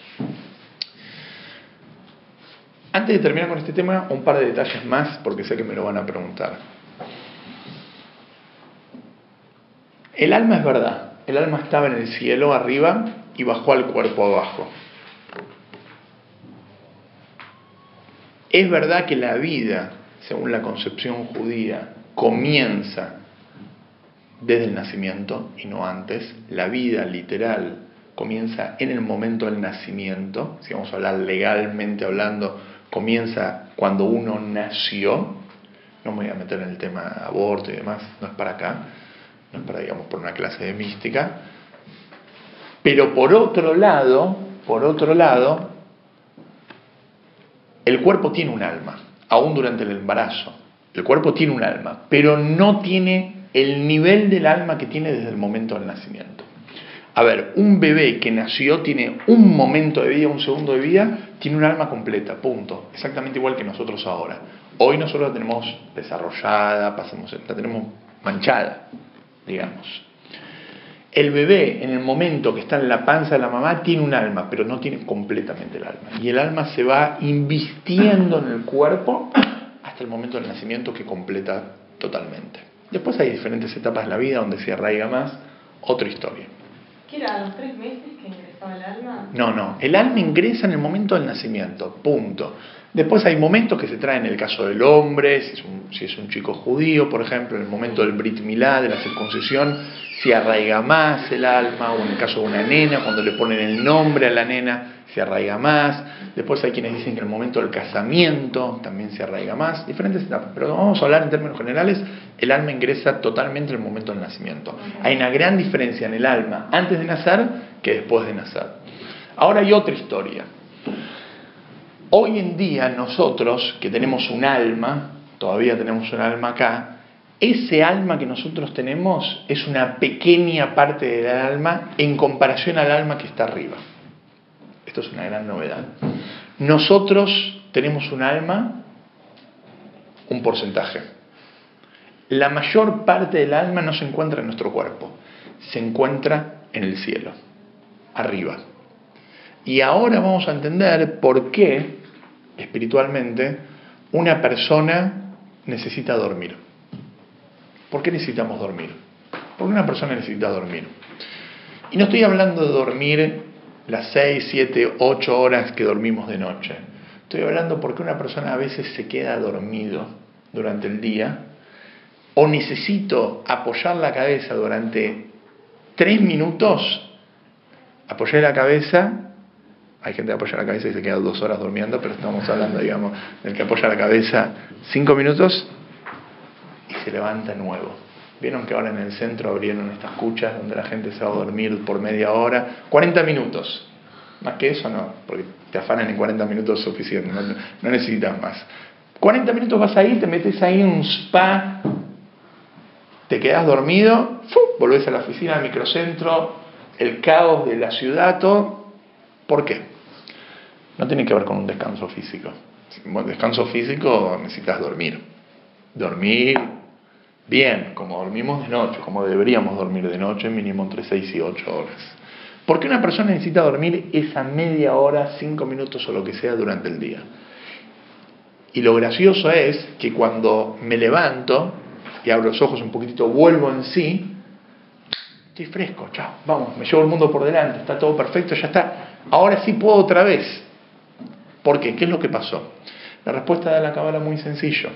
Antes de terminar con este tema, un par de detalles más, porque sé que me lo van a preguntar. El alma es verdad, el alma estaba en el cielo arriba y bajó al cuerpo abajo. Es verdad que la vida, según la concepción judía, comienza desde el nacimiento y no antes. La vida literal comienza en el momento del nacimiento, si vamos a hablar legalmente hablando, comienza cuando uno nació, no me voy a meter en el tema aborto y demás, no es para acá, no es para, digamos, por una clase de mística, pero por otro lado, por otro lado, el cuerpo tiene un alma, aún durante el embarazo, el cuerpo tiene un alma, pero no tiene el nivel del alma que tiene desde el momento del nacimiento. A ver, un bebé que nació tiene un momento de vida, un segundo de vida, tiene un alma completa, punto. Exactamente igual que nosotros ahora. Hoy nosotros la tenemos desarrollada, pasamos, la tenemos manchada, digamos. El bebé, en el momento que está en la panza de la mamá, tiene un alma, pero no tiene completamente el alma. Y el alma se va invistiendo en el cuerpo hasta el momento del nacimiento que completa totalmente. Después hay diferentes etapas de la vida donde se arraiga más, otra historia. ¿Qué era? ¿A los tres meses que ingresaba el alma? No, no. El alma ingresa en el momento del nacimiento. Punto. Después hay momentos que se traen en el caso del hombre, si es, un, si es un chico judío, por ejemplo, en el momento del Brit Milá, de la circuncisión, se arraiga más el alma, o en el caso de una nena, cuando le ponen el nombre a la nena, se arraiga más. Después hay quienes dicen que en el momento del casamiento también se arraiga más. Diferentes etapas. Pero vamos a hablar en términos generales, el alma ingresa totalmente en el momento del nacimiento. Hay una gran diferencia en el alma antes de nacer que después de nacer. Ahora hay otra historia. Hoy en día nosotros, que tenemos un alma, todavía tenemos un alma acá, ese alma que nosotros tenemos es una pequeña parte del alma en comparación al alma que está arriba. Esto es una gran novedad. Nosotros tenemos un alma, un porcentaje. La mayor parte del alma no se encuentra en nuestro cuerpo, se encuentra en el cielo, arriba. Y ahora vamos a entender por qué, espiritualmente, una persona necesita dormir. ¿Por qué necesitamos dormir? Porque una persona necesita dormir. Y no estoy hablando de dormir las 6, 7, 8 horas que dormimos de noche. Estoy hablando porque una persona a veces se queda dormido durante el día o necesito apoyar la cabeza durante 3 minutos, apoyar la cabeza, hay gente que apoya la cabeza y se queda dos horas durmiendo, pero estamos hablando, digamos, del que apoya la cabeza 5 minutos y se levanta nuevo. Vieron que ahora en el centro abrieron estas cuchas donde la gente se va a dormir por media hora, 40 minutos. Más que eso no, porque te afanan en 40 minutos suficiente, no, necesitas más. 40 minutos vas ahí, te metes ahí en un spa, te quedas dormido, volvés a la oficina, al microcentro, el caos de la ciudad, todo. ¿Por qué? No tiene que ver con un descanso físico. Un descanso físico necesitas dormir. Dormir, bien, como dormimos de noche, como deberíamos dormir de noche, mínimo entre 6 y 8 horas. ¿Por qué una persona necesita dormir esa media hora, 5 minutos o lo que sea durante el día? Y lo gracioso es que cuando me levanto y abro los ojos un poquitito, vuelvo en sí, fresco, chao, vamos, me llevo el mundo por delante, está todo perfecto, ya está. Ahora sí puedo otra vez. ¿Por qué? ¿Qué es lo que pasó? La respuesta de la cabala muy sencillo.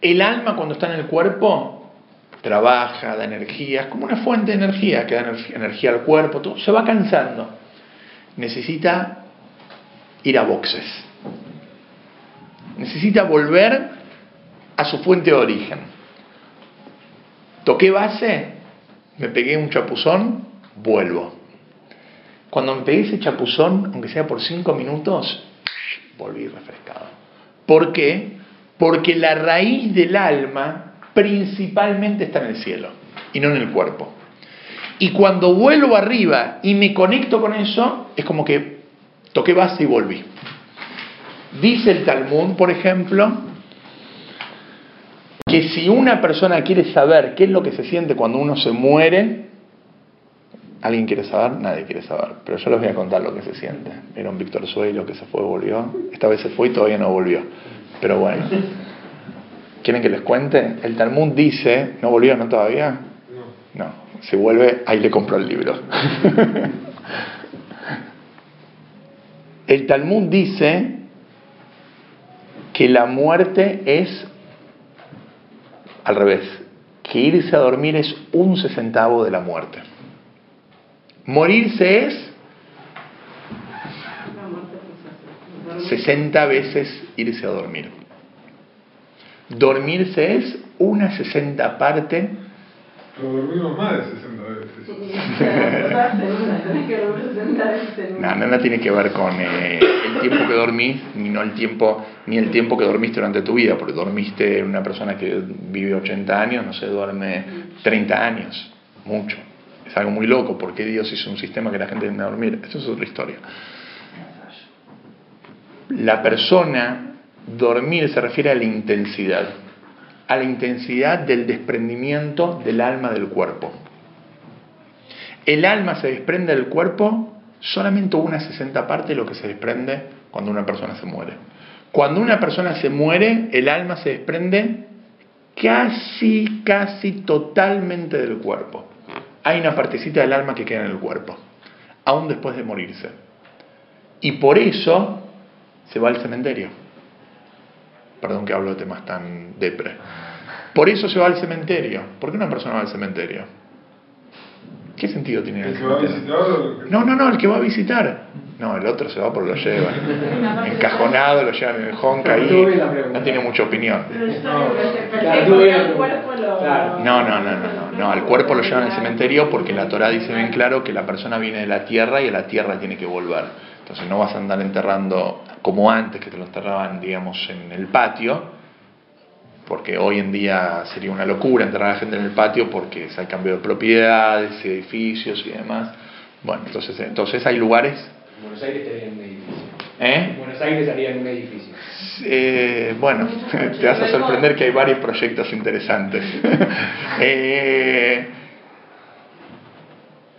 El alma cuando está en el cuerpo trabaja, da energía, es como una fuente de energía que da energía al cuerpo, todo, se va cansando. Necesita ir a boxes. Necesita volver a su fuente de origen. Toqué base, me pegué un chapuzón, vuelvo. Cuando me pegué ese chapuzón, aunque sea por cinco minutos, volví refrescado. ¿Por qué? Porque la raíz del alma principalmente está en el cielo y no en el cuerpo. Y cuando vuelvo arriba y me conecto con eso, es como que toqué base y volví. Dice el Talmud, por ejemplo, que si una persona quiere saber qué es lo que se siente cuando uno se muere, ¿alguien quiere saber? Nadie quiere saber. Pero yo les voy a contar lo que se siente. Vieron Víctor Suelo que se fue, volvió. Esta vez se fue y todavía no volvió. Pero bueno. ¿Quieren que les cuente? El Talmud dice, ¿no volvió no todavía? No. Si vuelve, ahí le compro el libro. [laughs] el Talmud dice que la muerte es al revés, que irse a dormir es un sesentavo de la muerte. Morirse es 60 veces irse a dormir. Dormirse es una sesenta parte. Pero dormimos más de 60 veces. no, nada tiene que ver con eh, el tiempo que dormís, ni no el tiempo, ni el tiempo que dormiste durante tu vida, porque dormiste una persona que vive 80 años, no se duerme 30 años, mucho. Es algo muy loco, porque Dios hizo un sistema que la gente tiene a dormir. Eso es otra historia. La persona Dormir se refiere a la intensidad, a la intensidad del desprendimiento del alma del cuerpo. El alma se desprende del cuerpo solamente una sesenta parte de lo que se desprende cuando una persona se muere. Cuando una persona se muere, el alma se desprende casi, casi totalmente del cuerpo. Hay una partecita del alma que queda en el cuerpo. aún después de morirse. Y por eso se va al cementerio. Perdón que hablo de temas tan depre. Por eso se va al cementerio. ¿Por qué una persona va al cementerio? ¿Qué sentido tiene el, cementerio? que va a visitar? No, no, no, el que va a visitar. No, el otro se va porque lo lleva. Encajonado, lo llevan en el honka ahí. No tiene mucha opinión. No, no, no, no, no. Al cuerpo lo llevan al cementerio porque la Torah dice bien claro que la persona viene de la tierra y a la tierra tiene que volver. Entonces no vas a andar enterrando como antes, que te lo enterraban, digamos, en el patio, porque hoy en día sería una locura enterrar a la gente en el patio porque hay cambio de propiedades, edificios y demás. Bueno, entonces, entonces hay lugares Buenos Aires estaría en un edificio. ¿Eh? Buenos Aires estaría en un edificio. Eh, bueno, [laughs] te vas a sorprender que hay varios proyectos interesantes. [laughs] [laughs] eh,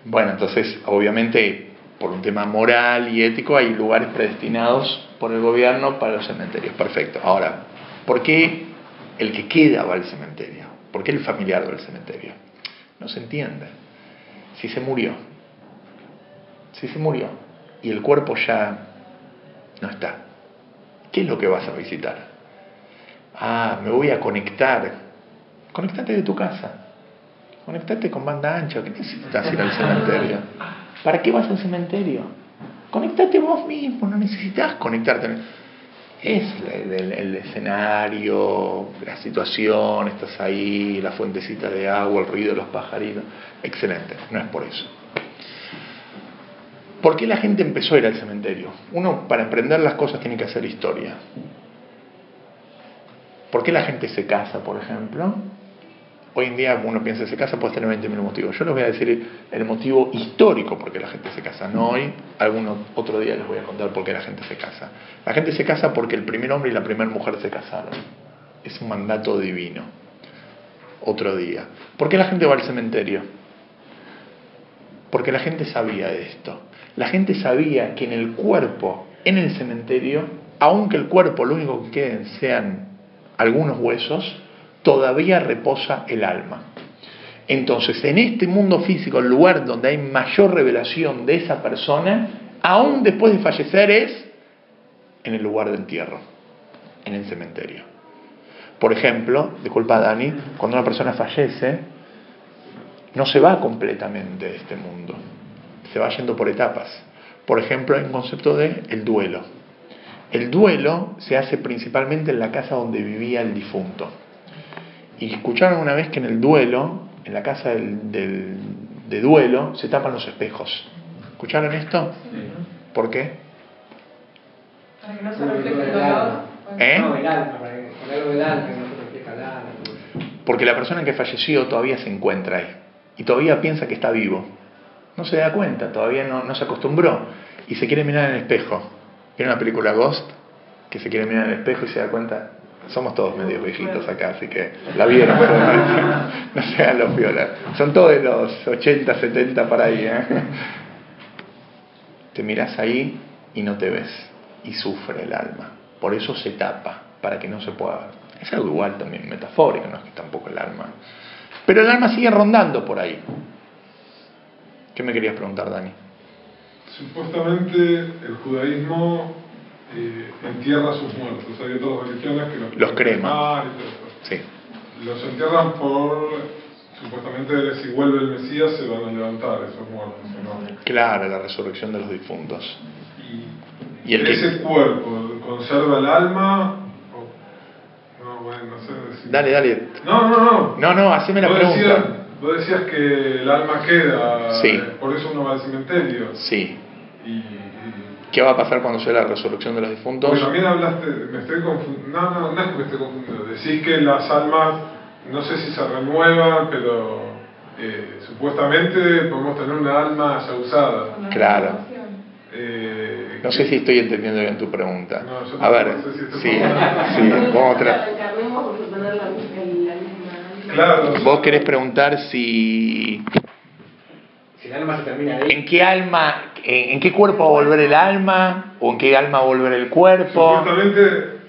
bueno, entonces, obviamente, por un tema moral y ético, hay lugares predestinados por el gobierno para los cementerios. Perfecto. Ahora, ¿por qué el que queda va al cementerio? ¿Por qué el familiar va al cementerio? No se entiende. Si se murió. Si se murió y el cuerpo ya no está. ¿Qué es lo que vas a visitar? Ah, me voy a conectar. Conectate de tu casa. Conectate con banda ancha. ¿Qué necesitas ir al cementerio? ¿Para qué vas al cementerio? Conectate vos mismo, no necesitas conectarte. Es el, el, escenario, la situación, estás ahí, la fuentecita de agua, el ruido de los pajaritos. Excelente, no es por eso. ¿Por qué la gente empezó a ir al cementerio? Uno, para emprender las cosas, tiene que hacer historia. ¿Por qué la gente se casa, por ejemplo? Hoy en día uno piensa que se casa, puede tener 20.000 motivos. Yo les voy a decir el motivo histórico por qué la gente se casa. No hoy, algún otro día les voy a contar por qué la gente se casa. La gente se casa porque el primer hombre y la primera mujer se casaron. Es un mandato divino. Otro día. ¿Por qué la gente va al cementerio? Porque la gente sabía esto la gente sabía que en el cuerpo, en el cementerio, aunque el cuerpo lo único que queden sean algunos huesos, todavía reposa el alma. Entonces, en este mundo físico, el lugar donde hay mayor revelación de esa persona, aún después de fallecer, es en el lugar de entierro, en el cementerio. Por ejemplo, disculpa Dani, cuando una persona fallece, no se va completamente de este mundo se va yendo por etapas. Por ejemplo, hay un concepto de el duelo. El duelo se hace principalmente en la casa donde vivía el difunto. Y escucharon una vez que en el duelo, en la casa del, de duelo, se tapan los espejos. ¿Escucharon esto? ¿Por qué? Para que no se refleje el dolor. ¿Eh? Porque la persona que falleció todavía se encuentra ahí y todavía piensa que está vivo no se da cuenta, todavía no, se acostumbró y se quiere mirar en el espejo. Tiene una película Ghost que se quiere mirar en el espejo y se da cuenta, somos todos medio viejitos acá, así que la vieron, [laughs] no sean los violas. Son todos de los 80, 70 para ahí. ¿eh? Te miras ahí y no te ves y sufre el alma. Por eso se tapa, para que no se pueda ver. Es algo igual también, metafórico, no es que tampoco el alma. Pero el alma sigue rondando por ahí. ¿Qué me querías preguntar, Dani? Supuestamente el judaísmo eh, entierra a sus muertos. Hay otras religiones que los, los creman. Sí. Los entierran por, supuestamente, si vuelve el Mesías se van a levantar esos muertos. ¿no? Claro, la resurrección de los difuntos. ¿Y, el ese cuerpo conserva el alma? No, bueno, no sé. Dale, dale. No, no, no. No, no, haceme la pregunta. Vos decías que el alma queda, sí. por eso uno va al cementerio. Sí. Y, ¿Qué va a pasar cuando sea la resurrección de los difuntos? Bueno, también hablaste, me estoy confundiendo, no, no, no es que me estoy confundiendo, decís que las almas, no sé si se renuevan, pero eh, supuestamente podemos tener una alma ya usada. Claro. Eh, no sé si estoy entendiendo bien tu pregunta. No, a ver, no sé si sí, sí, vamos a Vos querés preguntar si... Si el alma se termina ahí. ¿En qué alma, en, qué cuerpo va a volver el alma? ¿O en qué alma va a volver el cuerpo? Supuestamente,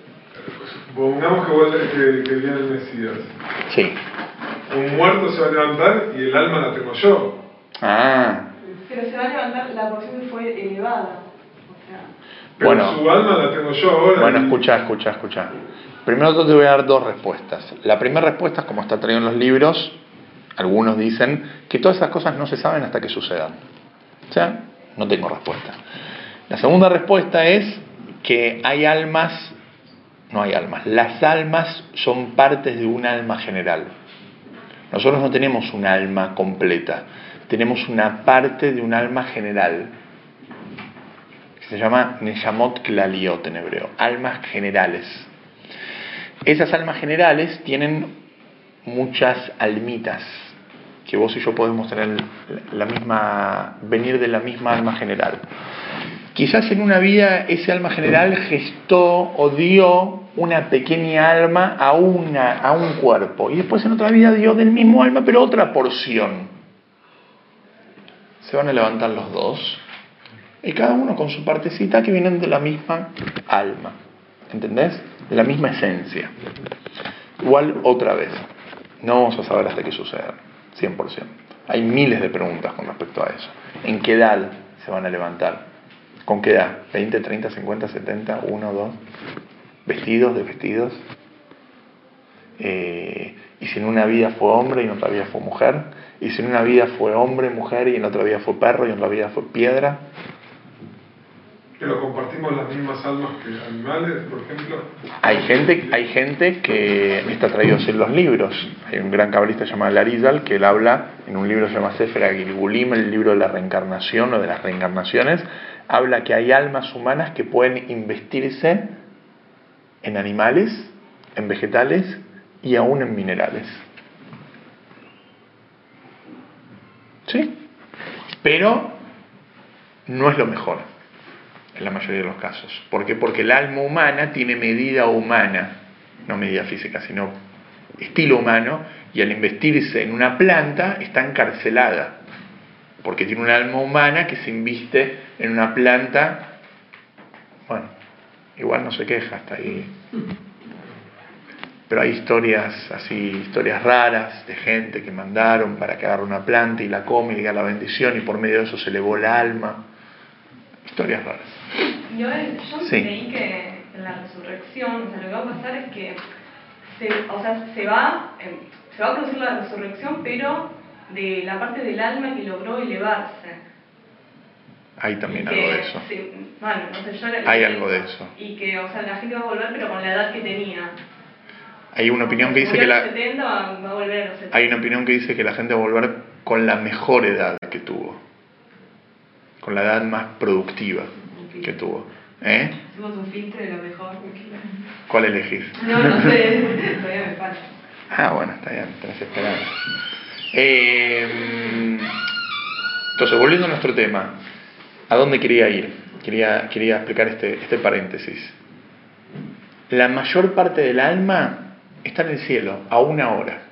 pongamos que, vuelve, que, que viene el Mesías. Sí. Un muerto se va a levantar y el alma la tengo yo. Ah. Pero se va a levantar la porción que fue elevada. bueno, su alma la tengo yo ahora. Bueno, escucha, escucha, escucha. Primero te voy a dar dos respuestas. La primera respuesta es como está traído en los libros, algunos dicen que todas esas cosas no se saben hasta que sucedan. O sea, no tengo respuesta. La segunda respuesta es que hay almas, no hay almas, las almas son partes de un alma general. Nosotros no tenemos un alma completa, tenemos una parte de un alma general, se llama Neshamot Klaliot en hebreo, almas generales. Esas almas generales tienen muchas almitas, que vos y yo podemos tener la misma, venir de la misma alma general. Quizás en una vida ese alma general gestó o dio una pequeña alma a, una, a un cuerpo y después en otra vida dio del mismo alma pero otra porción. Se van a levantar los dos y cada uno con su partecita que vienen de la misma alma. ¿Entendés? De la misma esencia. Igual otra vez. No vamos a saber hasta qué sucede. 100%. Hay miles de preguntas con respecto a eso. ¿En qué edad se van a levantar? ¿Con qué edad? ¿20, 30, 50, 70, 1, 2? ¿Vestidos, de vestidos? Eh, ¿Y si en una vida fue hombre y en otra vida fue mujer? ¿Y si en una vida fue hombre, mujer y en otra vida fue perro y en otra vida fue piedra? Pero compartimos las mismas almas que animales, por ejemplo. Hay gente, hay gente que está traído en los libros. Hay un gran cabalista llamado Larizal que él habla en un libro que se llama Sefer Gilgulim, el libro de la reencarnación o de las reencarnaciones. Habla que hay almas humanas que pueden investirse en animales, en vegetales y aún en minerales. ¿Sí? Pero no es lo mejor la mayoría de los casos. ¿Por qué? Porque el alma humana tiene medida humana, no medida física, sino estilo humano, y al investirse en una planta está encarcelada, porque tiene un alma humana que se inviste en una planta, bueno, igual no se queja hasta ahí. Pero hay historias así, historias raras de gente que mandaron para que agarre una planta y la come y diga la bendición y por medio de eso se elevó el alma. Historias raras. Yo, yo creí que en la resurrección, o sea, lo que va a pasar es que se, o sea, se, va, em, se va a producir la resurrección, pero de la parte del alma que logró elevarse. Hay también algo de eso. bueno, yo Hay algo de eso. Y que, o sea, la gente va a volver, pero con la edad que tenía. Hay una opinión que dice que la. 70, va a volver a los 70. Hay una opinión que dice que la gente va a volver con la mejor edad que tuvo. Con la edad más productiva que tuvo. ¿Eh? Hicimos un filtro de lo mejor. ¿Cuál elegís? No, no sé, [laughs] todavía me falta. Ah, bueno, está bien, tenés esperanza. Eh, entonces, volviendo a nuestro tema, ¿a dónde quería ir? Quería, quería explicar este, este paréntesis. La mayor parte del alma está en el cielo, a una hora.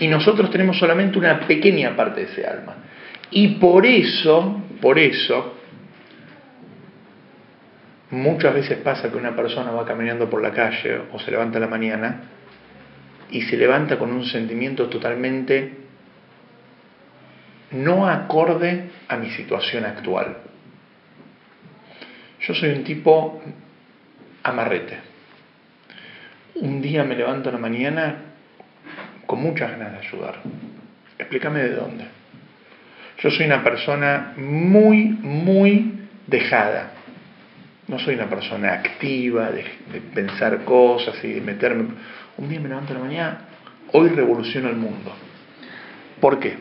Y nosotros tenemos solamente una pequeña parte de ese alma. Y por eso, por eso, Muchas veces pasa que una persona va caminando por la calle o se levanta la mañana y se levanta con un sentimiento totalmente no acorde a mi situación actual. Yo soy un tipo amarrete. Un día me levanto en la mañana con muchas ganas de ayudar. Explícame de dónde. Yo soy una persona muy, muy dejada. No soy una persona activa de, pensar cosas y de meterme. Un día me levanto en la mañana, hoy revoluciono el mundo. ¿Por qué?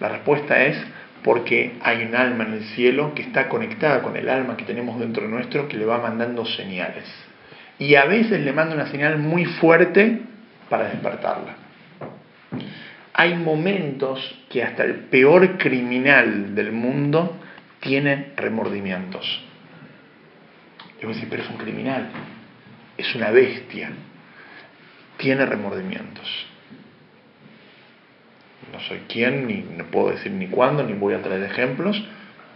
La respuesta es porque hay un alma en el cielo que está conectada con el alma que tenemos dentro de nuestro que le va mandando señales. Y a veces le manda una señal muy fuerte para despertarla. Hay momentos que hasta el peor criminal del mundo tiene remordimientos. Y vos decís, pero es un criminal, es una bestia, tiene remordimientos. No soy quien, ni no puedo decir ni cuándo, ni voy a traer ejemplos,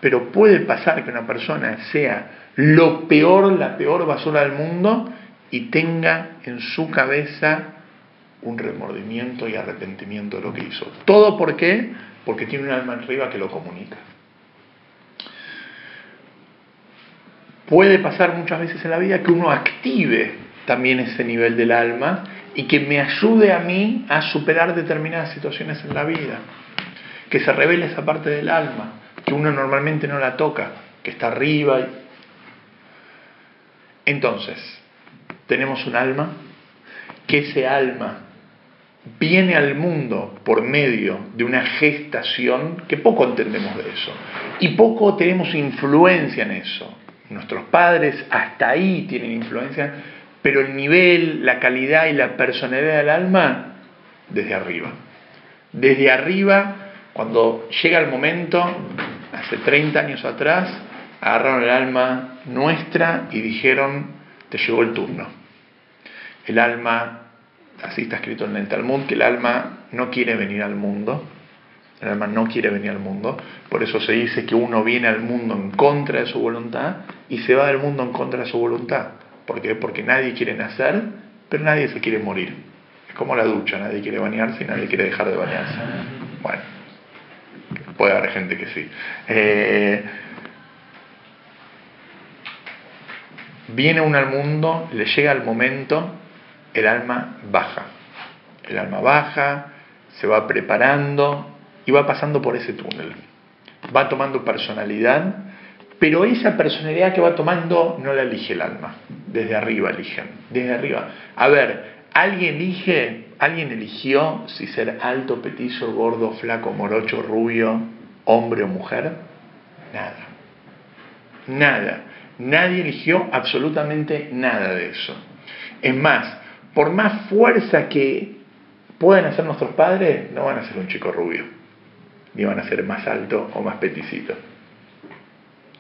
pero puede pasar que una persona sea lo peor, la peor basura del mundo y tenga en su cabeza un remordimiento y arrepentimiento de lo que hizo. ¿Todo por qué? Porque tiene un alma arriba que lo comunica. Puede pasar muchas veces en la vida que uno active también ese nivel del alma y que me ayude a mí a superar determinadas situaciones en la vida. Que se revele esa parte del alma, que uno normalmente no la toca, que está arriba. Entonces, tenemos un alma, que ese alma viene al mundo por medio de una gestación que poco entendemos de eso y poco tenemos influencia en eso. Nuestros padres hasta ahí tienen influencia, pero el nivel, la calidad y la personalidad del alma desde arriba. Desde arriba, cuando llega el momento, hace 30 años atrás, agarraron el alma nuestra y dijeron, te llegó el turno. El alma, así está escrito en el Talmud, que el alma no quiere venir al mundo, el alma no quiere venir al mundo, por eso se dice que uno viene al mundo en contra de su voluntad y se va del mundo en contra de su voluntad. ¿Por qué? Porque nadie quiere nacer, pero nadie se quiere morir. Es como la ducha, nadie quiere bañarse y nadie quiere dejar de bañarse. Bueno, puede haber gente que sí. Eh, viene uno al mundo, le llega el momento, el alma baja. El alma baja, se va preparando, y va pasando por ese túnel. Va tomando personalidad, pero esa personalidad que va tomando no la elige el alma. Desde arriba eligen, desde arriba. A ver, ¿alguien elige, alguien eligió si ser alto, petizo, gordo, flaco, morocho, rubio, hombre o mujer? Nada. Nada. Nadie eligió absolutamente nada de eso. Es más, por más fuerza que puedan hacer nuestros padres, no van a ser un chico rubio ni van a ser más alto o más peticito.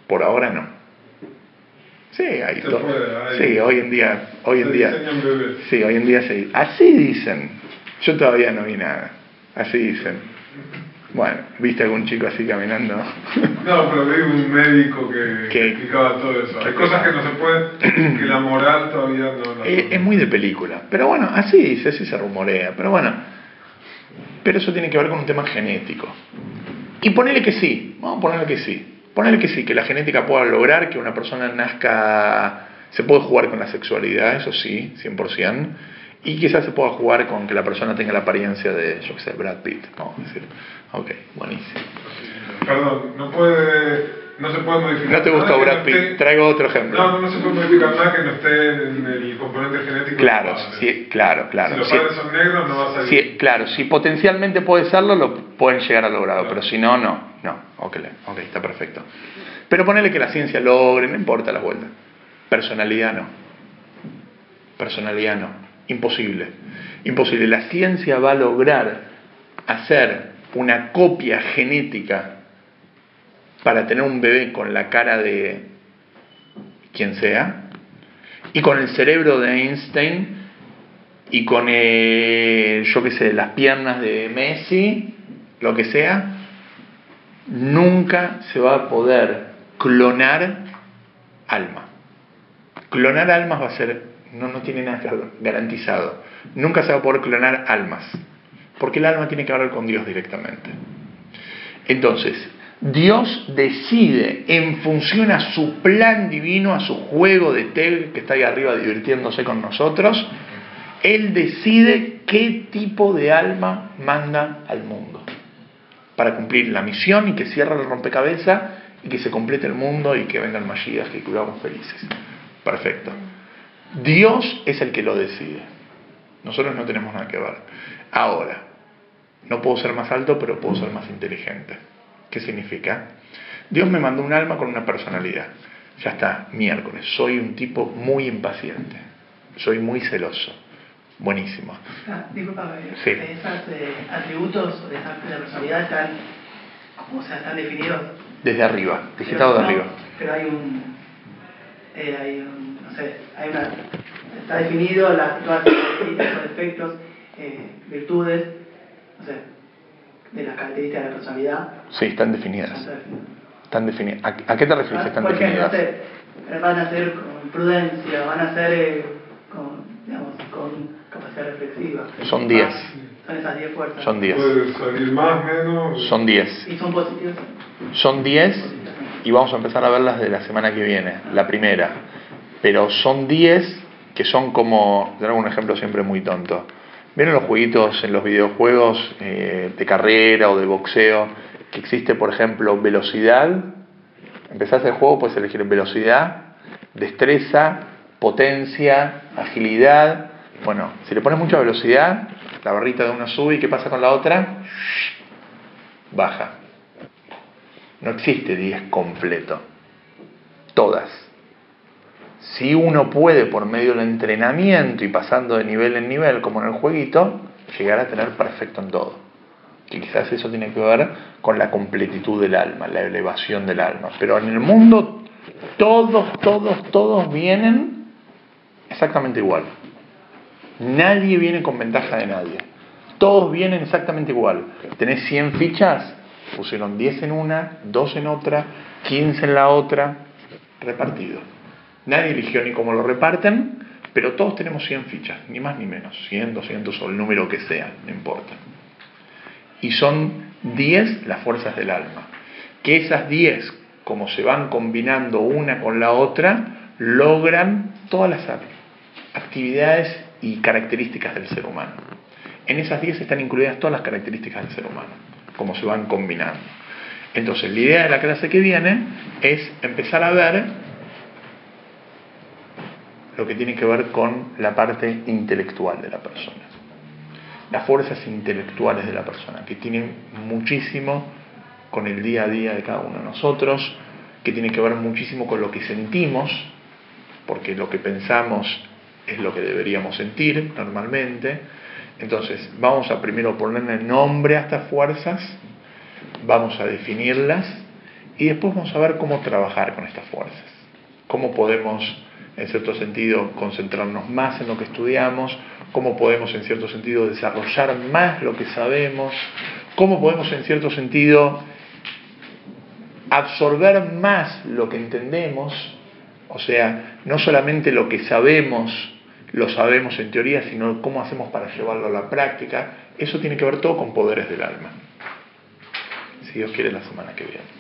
Por ahora no. Sí, hay todo. Sí, hoy en día, hoy en día, sí, hoy en día se, así dicen. Yo todavía no vi nada. Así dicen. Bueno, ¿viste algún chico así caminando? [laughs] No, pero vi un médico que, explicaba todo eso. Hay cosas que no se pueden, que la moral todavía no... es, es, muy de película. Pero bueno, así dice, así se rumorea. Pero bueno, pero eso tiene que ver con un tema genético. Y ponele que sí, vamos a ponerle que sí. Ponele que sí, que la genética pueda lograr que una persona nazca, se puede jugar con la sexualidad, eso sí, 100%, y quizás se pueda jugar con que la persona tenga la apariencia de, yo qué sé, Brad Pitt, vamos a decir. Ok, buenísimo. Perdón, no puede no se puede modificar. No te gusta Brad Pitt, traigo otro ejemplo. No, no se puede modificar nada que no esté en el componente genético. Claro, sí, claro, claro. Si los padres son negros, no va a salir. Sí, claro, si potencialmente puede serlo, lo pueden llegar a lograrlo, pero si no, no. No, ok, ok, está perfecto. Pero ponele que la ciencia logre, no importa la vuelta. Personalidad no. Personalidad no. Imposible. Imposible. La ciencia va a lograr hacer una copia genética para tener un bebé con la cara de quien sea, y con el cerebro de Einstein, y con, yo qué sé, las piernas de Messi, lo que sea, nunca se va a poder clonar alma. Clonar almas va a ser, no, no tiene nada garantizado. Nunca se va a poder clonar almas, porque el alma tiene que hablar con Dios directamente. Entonces, Dios decide en función a su plan divino, a su juego de tel que está ahí arriba divirtiéndose con nosotros, Él decide qué tipo de alma manda al mundo para cumplir la misión y que cierre el rompecabezas y que se complete el mundo y que venga el que vivamos felices. Perfecto. Dios es el que lo decide. Nosotros no tenemos nada que ver. Ahora, no puedo ser más alto, pero puedo ser más inteligente. ¿Qué significa? Dios me mandó un alma con una personalidad. Ya está, miércoles. Soy un tipo muy impaciente. Soy muy celoso. Buenísimo. Ah, disculpa, sí. esos eh, atributos de esa personalidad están, o sea, están definidos. Desde arriba, digitado de arriba. Pero hay un, eh, hay un, no sé, hay una, está definido las, todas las defectos, eh, virtudes, no sé, de las características de la personalidad. Sí, están definidas. Están definidas. ¿A, qué te refieres? Están definidas. van a ser con prudencia, van a ser eh, con, digamos, con capacidad reflexiva. Son 10. Son esas 10 fuerzas. Son 10. Puede salir más, menos. Son 10. ¿Y son positivos? Son 10 y vamos a empezar a verlas de la semana que viene, la primera. Pero son 10 que son como, tengo un ejemplo siempre muy tonto. ¿Vieron los jueguitos en los videojuegos eh, de carrera o de boxeo? Que existe, por ejemplo, velocidad. Empezás el juego, puedes elegir velocidad, destreza, potencia, agilidad. Bueno, si le pones mucha velocidad, la barrita de una sube y ¿qué pasa con la otra? Baja. No existe 10 completo. Todas. Si uno puede, por medio del entrenamiento y pasando de nivel en nivel, como en el jueguito, llegar a tener perfecto en todo. Y quizás eso tiene que ver con la completitud del alma, la elevación del alma. Pero en el mundo, todos, todos, todos vienen exactamente igual. Nadie viene con ventaja de nadie. Todos vienen exactamente igual. Tenés 100 fichas, pusieron 10 en una, 2 en otra, 15 en la otra, repartido. Nadie eligió ni cómo lo reparten, pero todos tenemos 100 fichas, ni más ni menos, 100, 200 o el número que sea, no importa. Y son 10 las fuerzas del alma. Que esas 10, como se van combinando una con la otra, logran todas las actividades y características del ser humano. En esas 10 están incluidas todas las características del ser humano, como se van combinando. Entonces, la idea de la clase que viene es empezar a ver lo que tiene que ver con la parte intelectual de la persona. Las fuerzas intelectuales de la persona, que tienen muchísimo con el día a día de cada uno de nosotros, que tiene que ver muchísimo con lo que sentimos, porque lo que pensamos es lo que deberíamos sentir normalmente. Entonces, vamos a primero ponerle nombre a estas fuerzas, vamos a definirlas y después vamos a ver cómo trabajar con estas fuerzas. Cómo podemos, en cierto sentido, concentrarnos más en lo que estudiamos, cómo podemos, en cierto sentido, desarrollar más lo que sabemos, cómo podemos, en cierto sentido, absorber más lo que entendemos, o sea, no solamente lo que sabemos lo sabemos en teoría, sino cómo hacemos para llevarlo a la práctica. Eso tiene que ver todo con poderes del alma. Si Dios quiere, la semana que viene.